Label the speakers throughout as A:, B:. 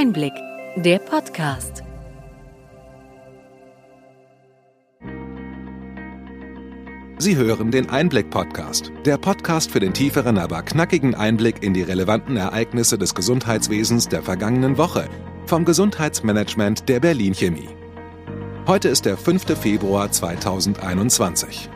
A: Einblick, der Podcast.
B: Sie hören den Einblick-Podcast, der Podcast für den tieferen, aber knackigen Einblick in die relevanten Ereignisse des Gesundheitswesens der vergangenen Woche vom Gesundheitsmanagement der Berlin Chemie. Heute ist der 5. Februar 2021.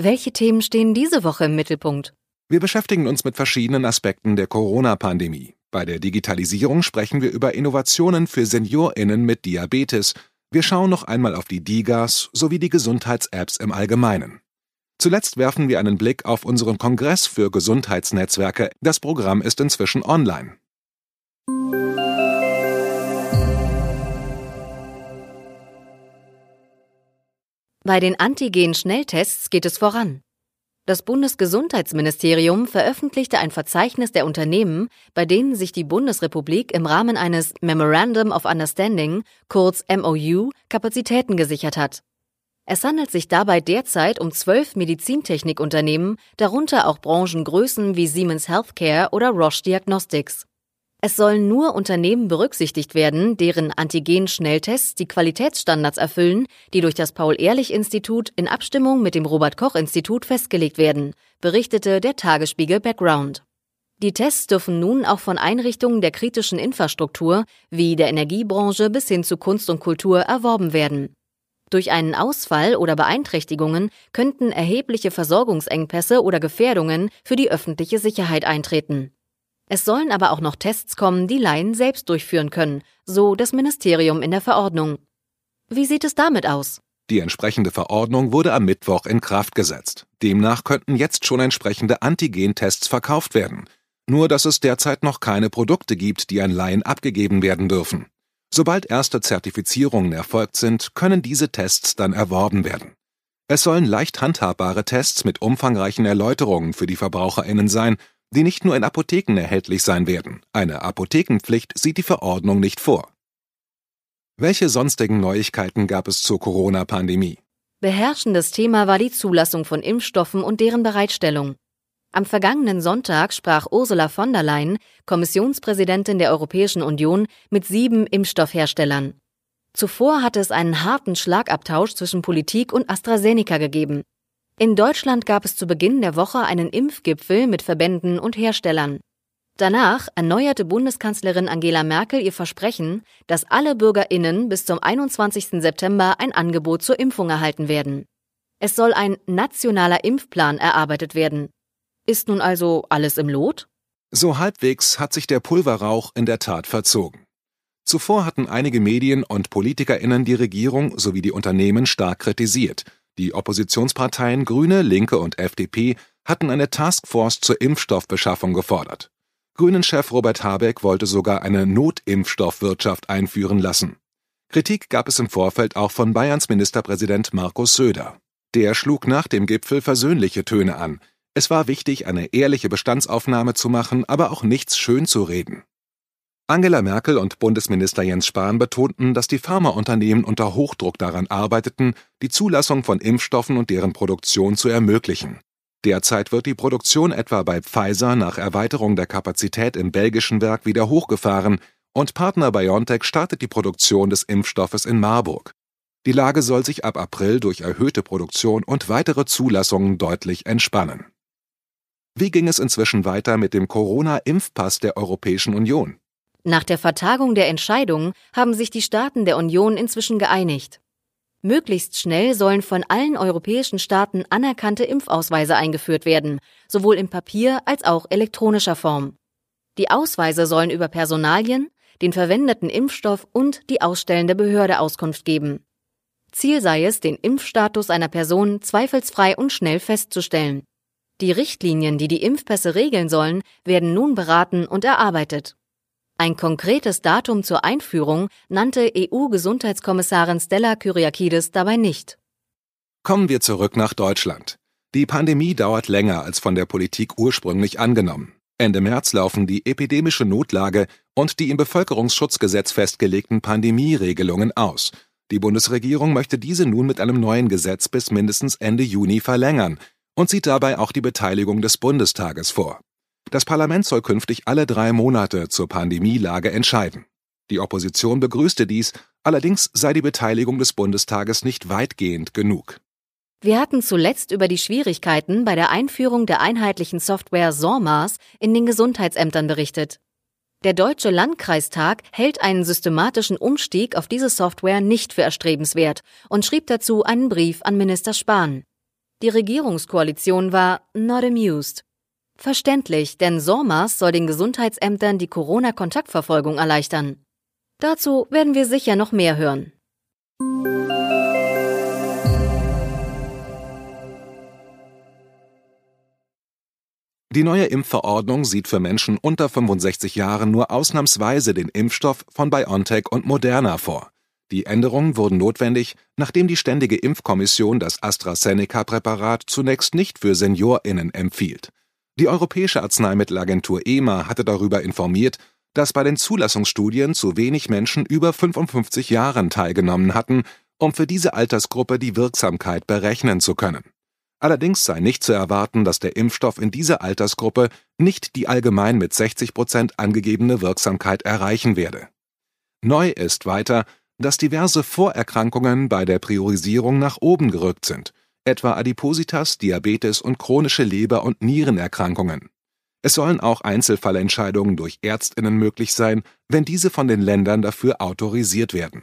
A: Welche Themen stehen diese Woche im Mittelpunkt?
B: Wir beschäftigen uns mit verschiedenen Aspekten der Corona-Pandemie. Bei der Digitalisierung sprechen wir über Innovationen für SeniorInnen mit Diabetes. Wir schauen noch einmal auf die DIGAs sowie die Gesundheits-Apps im Allgemeinen. Zuletzt werfen wir einen Blick auf unseren Kongress für Gesundheitsnetzwerke. Das Programm ist inzwischen online.
A: Bei den Antigen-Schnelltests geht es voran. Das Bundesgesundheitsministerium veröffentlichte ein Verzeichnis der Unternehmen, bei denen sich die Bundesrepublik im Rahmen eines Memorandum of Understanding, kurz MOU, Kapazitäten gesichert hat. Es handelt sich dabei derzeit um zwölf Medizintechnikunternehmen, darunter auch Branchengrößen wie Siemens Healthcare oder Roche Diagnostics. Es sollen nur Unternehmen berücksichtigt werden, deren Antigen-Schnelltests die Qualitätsstandards erfüllen, die durch das Paul-Ehrlich-Institut in Abstimmung mit dem Robert-Koch-Institut festgelegt werden, berichtete der Tagesspiegel Background. Die Tests dürfen nun auch von Einrichtungen der kritischen Infrastruktur wie der Energiebranche bis hin zu Kunst und Kultur erworben werden. Durch einen Ausfall oder Beeinträchtigungen könnten erhebliche Versorgungsengpässe oder Gefährdungen für die öffentliche Sicherheit eintreten. Es sollen aber auch noch Tests kommen, die Laien selbst durchführen können, so das Ministerium in der Verordnung. Wie sieht es damit aus?
B: Die entsprechende Verordnung wurde am Mittwoch in Kraft gesetzt. Demnach könnten jetzt schon entsprechende Antigen-Tests verkauft werden. Nur dass es derzeit noch keine Produkte gibt, die an Laien abgegeben werden dürfen. Sobald erste Zertifizierungen erfolgt sind, können diese Tests dann erworben werden. Es sollen leicht handhabbare Tests mit umfangreichen Erläuterungen für die Verbraucherinnen sein die nicht nur in Apotheken erhältlich sein werden. Eine Apothekenpflicht sieht die Verordnung nicht vor. Welche sonstigen Neuigkeiten gab es zur Corona-Pandemie?
A: Beherrschendes Thema war die Zulassung von Impfstoffen und deren Bereitstellung. Am vergangenen Sonntag sprach Ursula von der Leyen, Kommissionspräsidentin der Europäischen Union, mit sieben Impfstoffherstellern. Zuvor hatte es einen harten Schlagabtausch zwischen Politik und AstraZeneca gegeben. In Deutschland gab es zu Beginn der Woche einen Impfgipfel mit Verbänden und Herstellern. Danach erneuerte Bundeskanzlerin Angela Merkel ihr Versprechen, dass alle Bürgerinnen bis zum 21. September ein Angebot zur Impfung erhalten werden. Es soll ein nationaler Impfplan erarbeitet werden. Ist nun also alles im Lot?
B: So halbwegs hat sich der Pulverrauch in der Tat verzogen. Zuvor hatten einige Medien und Politikerinnen die Regierung sowie die Unternehmen stark kritisiert – die Oppositionsparteien Grüne, Linke und FDP hatten eine Taskforce zur Impfstoffbeschaffung gefordert. Grünen-Chef Robert Habeck wollte sogar eine Notimpfstoffwirtschaft einführen lassen. Kritik gab es im Vorfeld auch von Bayerns Ministerpräsident Markus Söder. Der schlug nach dem Gipfel versöhnliche Töne an. Es war wichtig, eine ehrliche Bestandsaufnahme zu machen, aber auch nichts schön zu reden. Angela Merkel und Bundesminister Jens Spahn betonten, dass die Pharmaunternehmen unter Hochdruck daran arbeiteten, die Zulassung von Impfstoffen und deren Produktion zu ermöglichen. Derzeit wird die Produktion etwa bei Pfizer nach Erweiterung der Kapazität im belgischen Werk wieder hochgefahren und Partner BioNTech startet die Produktion des Impfstoffes in Marburg. Die Lage soll sich ab April durch erhöhte Produktion und weitere Zulassungen deutlich entspannen. Wie ging es inzwischen weiter mit dem Corona-Impfpass der Europäischen Union?
A: Nach der Vertagung der Entscheidung haben sich die Staaten der Union inzwischen geeinigt. Möglichst schnell sollen von allen europäischen Staaten anerkannte Impfausweise eingeführt werden, sowohl in Papier als auch elektronischer Form. Die Ausweise sollen über Personalien, den verwendeten Impfstoff und die ausstellende Behörde Auskunft geben. Ziel sei es, den Impfstatus einer Person zweifelsfrei und schnell festzustellen. Die Richtlinien, die die Impfpässe regeln sollen, werden nun beraten und erarbeitet. Ein konkretes Datum zur Einführung nannte EU-Gesundheitskommissarin Stella Kyriakides dabei nicht.
B: Kommen wir zurück nach Deutschland. Die Pandemie dauert länger als von der Politik ursprünglich angenommen. Ende März laufen die epidemische Notlage und die im Bevölkerungsschutzgesetz festgelegten Pandemieregelungen aus. Die Bundesregierung möchte diese nun mit einem neuen Gesetz bis mindestens Ende Juni verlängern und sieht dabei auch die Beteiligung des Bundestages vor. Das Parlament soll künftig alle drei Monate zur Pandemielage entscheiden. Die Opposition begrüßte dies, allerdings sei die Beteiligung des Bundestages nicht weitgehend genug.
A: Wir hatten zuletzt über die Schwierigkeiten bei der Einführung der einheitlichen Software SORMAS in den Gesundheitsämtern berichtet. Der Deutsche Landkreistag hält einen systematischen Umstieg auf diese Software nicht für erstrebenswert und schrieb dazu einen Brief an Minister Spahn. Die Regierungskoalition war not amused. Verständlich, denn SORMAS soll den Gesundheitsämtern die Corona-Kontaktverfolgung erleichtern. Dazu werden wir sicher noch mehr hören.
B: Die neue Impfverordnung sieht für Menschen unter 65 Jahren nur ausnahmsweise den Impfstoff von BioNTech und Moderna vor. Die Änderungen wurden notwendig, nachdem die Ständige Impfkommission das AstraZeneca-Präparat zunächst nicht für SeniorInnen empfiehlt. Die Europäische Arzneimittelagentur EMA hatte darüber informiert, dass bei den Zulassungsstudien zu wenig Menschen über 55 Jahren teilgenommen hatten, um für diese Altersgruppe die Wirksamkeit berechnen zu können Allerdings sei nicht zu erwarten, dass der Impfstoff in dieser Altersgruppe nicht die allgemein mit 60 Prozent angegebene Wirksamkeit erreichen werde. Neu ist weiter, dass diverse Vorerkrankungen bei der Priorisierung nach oben gerückt sind, etwa Adipositas, Diabetes und chronische Leber- und Nierenerkrankungen. Es sollen auch Einzelfallentscheidungen durch Ärztinnen möglich sein, wenn diese von den Ländern dafür autorisiert werden.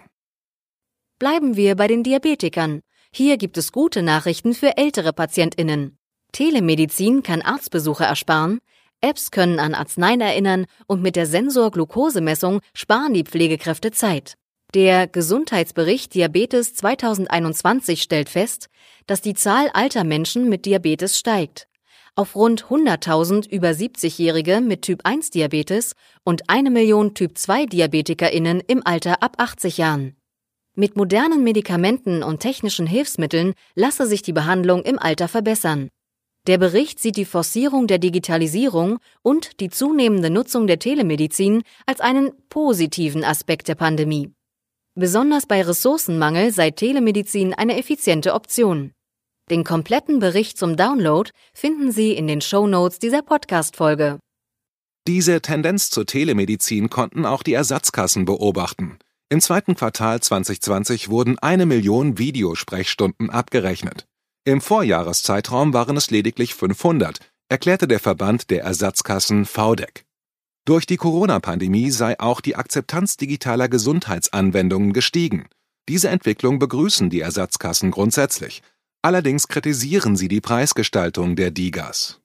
A: Bleiben wir bei den Diabetikern. Hier gibt es gute Nachrichten für ältere Patientinnen. Telemedizin kann Arztbesuche ersparen, Apps können an Arzneien erinnern und mit der Sensor-Glukosemessung sparen die Pflegekräfte Zeit. Der Gesundheitsbericht Diabetes 2021 stellt fest, dass die Zahl alter Menschen mit Diabetes steigt. Auf rund 100.000 über 70-Jährige mit Typ 1 Diabetes und eine Million Typ 2 DiabetikerInnen im Alter ab 80 Jahren. Mit modernen Medikamenten und technischen Hilfsmitteln lasse sich die Behandlung im Alter verbessern. Der Bericht sieht die Forcierung der Digitalisierung und die zunehmende Nutzung der Telemedizin als einen positiven Aspekt der Pandemie. Besonders bei Ressourcenmangel sei Telemedizin eine effiziente Option. Den kompletten Bericht zum Download finden Sie in den Show Notes dieser Podcast-Folge.
B: Diese Tendenz zur Telemedizin konnten auch die Ersatzkassen beobachten. Im zweiten Quartal 2020 wurden eine Million Videosprechstunden abgerechnet. Im Vorjahreszeitraum waren es lediglich 500, erklärte der Verband der Ersatzkassen VDEC. Durch die Corona-Pandemie sei auch die Akzeptanz digitaler Gesundheitsanwendungen gestiegen. Diese Entwicklung begrüßen die Ersatzkassen grundsätzlich. Allerdings kritisieren sie die Preisgestaltung der Digas.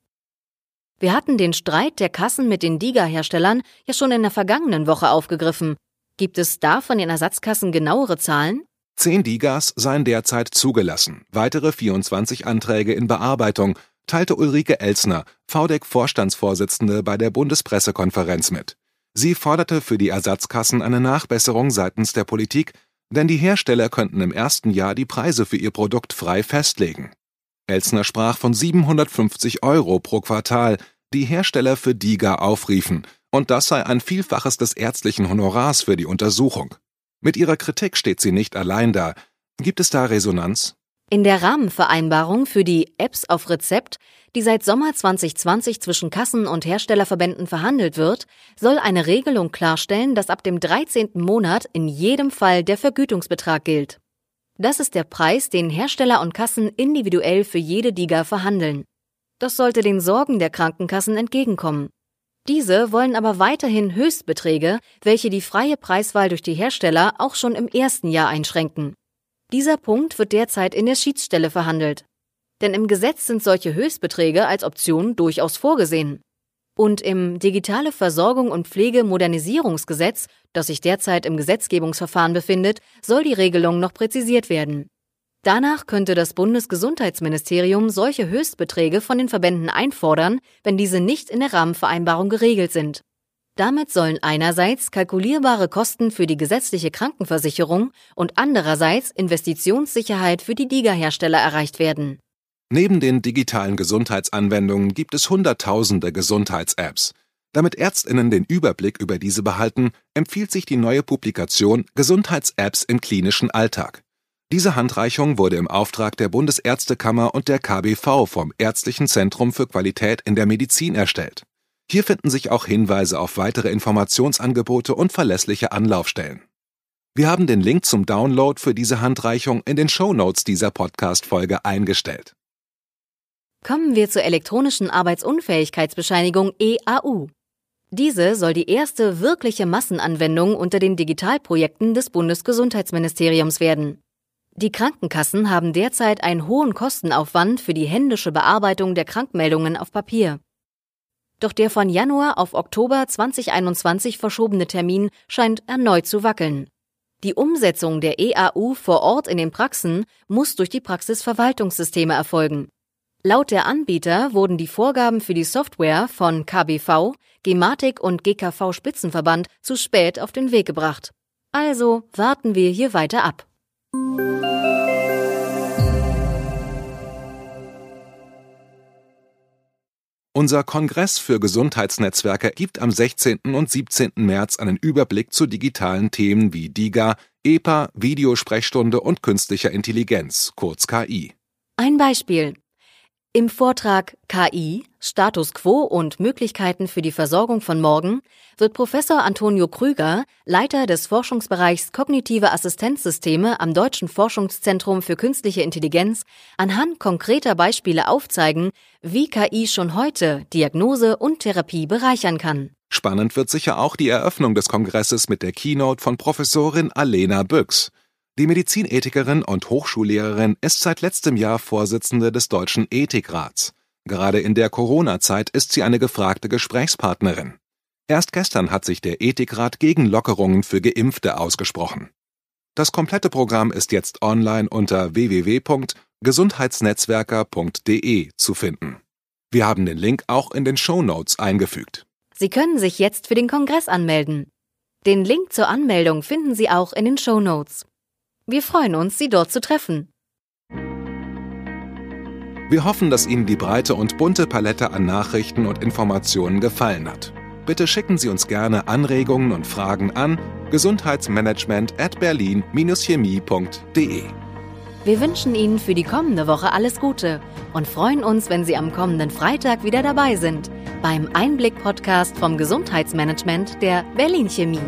A: Wir hatten den Streit der Kassen mit den Diga-Herstellern ja schon in der vergangenen Woche aufgegriffen. Gibt es da von den Ersatzkassen genauere Zahlen?
B: Zehn Digas seien derzeit zugelassen, weitere 24 Anträge in Bearbeitung, teilte Ulrike Elsner, VDEC-Vorstandsvorsitzende bei der Bundespressekonferenz mit. Sie forderte für die Ersatzkassen eine Nachbesserung seitens der Politik, denn die Hersteller könnten im ersten Jahr die Preise für ihr Produkt frei festlegen. Elsner sprach von 750 Euro pro Quartal, die Hersteller für DIGA aufriefen, und das sei ein Vielfaches des ärztlichen Honorars für die Untersuchung. Mit ihrer Kritik steht sie nicht allein da. Gibt es da Resonanz?
A: In der Rahmenvereinbarung für die Apps auf Rezept, die seit Sommer 2020 zwischen Kassen und Herstellerverbänden verhandelt wird, soll eine Regelung klarstellen, dass ab dem 13. Monat in jedem Fall der Vergütungsbetrag gilt. Das ist der Preis, den Hersteller und Kassen individuell für jede DIGA verhandeln. Das sollte den Sorgen der Krankenkassen entgegenkommen. Diese wollen aber weiterhin Höchstbeträge, welche die freie Preiswahl durch die Hersteller auch schon im ersten Jahr einschränken. Dieser Punkt wird derzeit in der Schiedsstelle verhandelt. Denn im Gesetz sind solche Höchstbeträge als Option durchaus vorgesehen. Und im Digitale Versorgung und Pflege Modernisierungsgesetz, das sich derzeit im Gesetzgebungsverfahren befindet, soll die Regelung noch präzisiert werden. Danach könnte das Bundesgesundheitsministerium solche Höchstbeträge von den Verbänden einfordern, wenn diese nicht in der Rahmenvereinbarung geregelt sind. Damit sollen einerseits kalkulierbare Kosten für die gesetzliche Krankenversicherung und andererseits Investitionssicherheit für die DIGA-Hersteller erreicht werden.
B: Neben den digitalen Gesundheitsanwendungen gibt es Hunderttausende Gesundheits-Apps. Damit Ärztinnen den Überblick über diese behalten, empfiehlt sich die neue Publikation Gesundheits-Apps im klinischen Alltag. Diese Handreichung wurde im Auftrag der Bundesärztekammer und der KBV vom Ärztlichen Zentrum für Qualität in der Medizin erstellt. Hier finden sich auch Hinweise auf weitere Informationsangebote und verlässliche Anlaufstellen. Wir haben den Link zum Download für diese Handreichung in den Show Notes dieser Podcast-Folge eingestellt.
A: Kommen wir zur elektronischen Arbeitsunfähigkeitsbescheinigung EAU. Diese soll die erste wirkliche Massenanwendung unter den Digitalprojekten des Bundesgesundheitsministeriums werden. Die Krankenkassen haben derzeit einen hohen Kostenaufwand für die händische Bearbeitung der Krankmeldungen auf Papier. Doch der von Januar auf Oktober 2021 verschobene Termin scheint erneut zu wackeln. Die Umsetzung der EAU vor Ort in den Praxen muss durch die Praxisverwaltungssysteme erfolgen. Laut der Anbieter wurden die Vorgaben für die Software von KBV, Gematik und GKV Spitzenverband zu spät auf den Weg gebracht. Also warten wir hier weiter ab.
B: Unser Kongress für Gesundheitsnetzwerke gibt am 16. und 17. März einen Überblick zu digitalen Themen wie DIGA, EPA, Videosprechstunde und künstlicher Intelligenz, kurz KI.
A: Ein Beispiel. Im Vortrag KI, Status quo und Möglichkeiten für die Versorgung von morgen wird Professor Antonio Krüger, Leiter des Forschungsbereichs Kognitive Assistenzsysteme am Deutschen Forschungszentrum für künstliche Intelligenz, anhand konkreter Beispiele aufzeigen, wie KI schon heute Diagnose und Therapie bereichern kann.
B: Spannend wird sicher auch die Eröffnung des Kongresses mit der Keynote von Professorin Alena Büchs. Die Medizinethikerin und Hochschullehrerin ist seit letztem Jahr Vorsitzende des Deutschen Ethikrats. Gerade in der Corona-Zeit ist sie eine gefragte Gesprächspartnerin. Erst gestern hat sich der Ethikrat gegen Lockerungen für Geimpfte ausgesprochen. Das komplette Programm ist jetzt online unter www.gesundheitsnetzwerker.de zu finden. Wir haben den Link auch in den Show Notes eingefügt.
A: Sie können sich jetzt für den Kongress anmelden. Den Link zur Anmeldung finden Sie auch in den Show Notes. Wir freuen uns, Sie dort zu treffen.
B: Wir hoffen, dass Ihnen die breite und bunte Palette an Nachrichten und Informationen gefallen hat. Bitte schicken Sie uns gerne Anregungen und Fragen an gesundheitsmanagement at berlin-chemie.de.
A: Wir wünschen Ihnen für die kommende Woche alles Gute und freuen uns, wenn Sie am kommenden Freitag wieder dabei sind beim Einblick-Podcast vom Gesundheitsmanagement der Berlin Chemie.